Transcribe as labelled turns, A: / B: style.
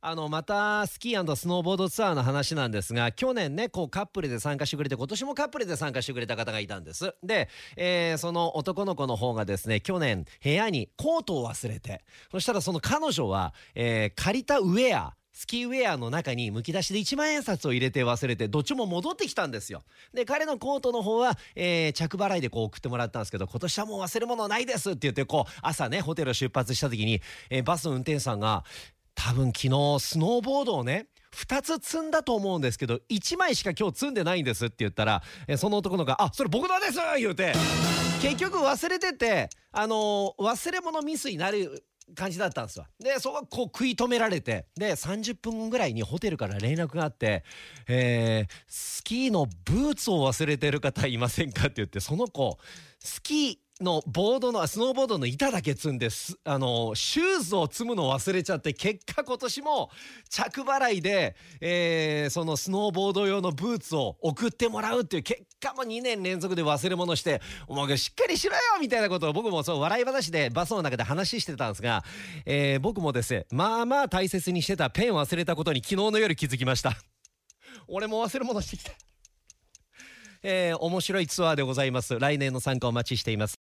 A: あのまたスキースノーボードツアーの話なんですが去年ねこうカップルで参加してくれて今年もカップルで参加してくれた方がいたんです。で、えーその男の子の方がですね去年部屋にコートを忘れてそしたらその彼女は、えー借りたウェアスキーウェアの中にむき出しで1万円札を入れて忘れてどっちも戻ってきたんですよ。で彼のコートの方は、えー着払いでこう送ってもらったんですけど今年はもう忘れ物ないですって言ってこう朝ねホテル出発した時に、えーバスの運転手さんが多分昨日スノーボードをね2つ積んだと思うんですけど1枚しか今日積んでないんですって言ったら、その男の子が「あそれ僕のです!」言うて結局忘れててあのー忘れ物ミスになる感じだったんですよでそここう食い止められてで30分ぐらいにホテルから連絡があって、えースキーのブーツを忘れてる方いませんかって言ってその子スキーのボードのスノーボードの板だけ積んであのシューズを積むのを忘れちゃって結果今年も着払いで、えーそのスノーボード用のブーツを送ってもらうっていう結果も2年連続で忘れ物して「お前がしっかりしろよ!」みたいなことを僕もそう笑い話でバスの中で話してたんですがが、えー僕もですねまあまあ大切にしてたペン忘れたことに昨日の夜気づきました。俺も忘れ物してきた。えー面白いツアーでございます来年の参加お待ちしています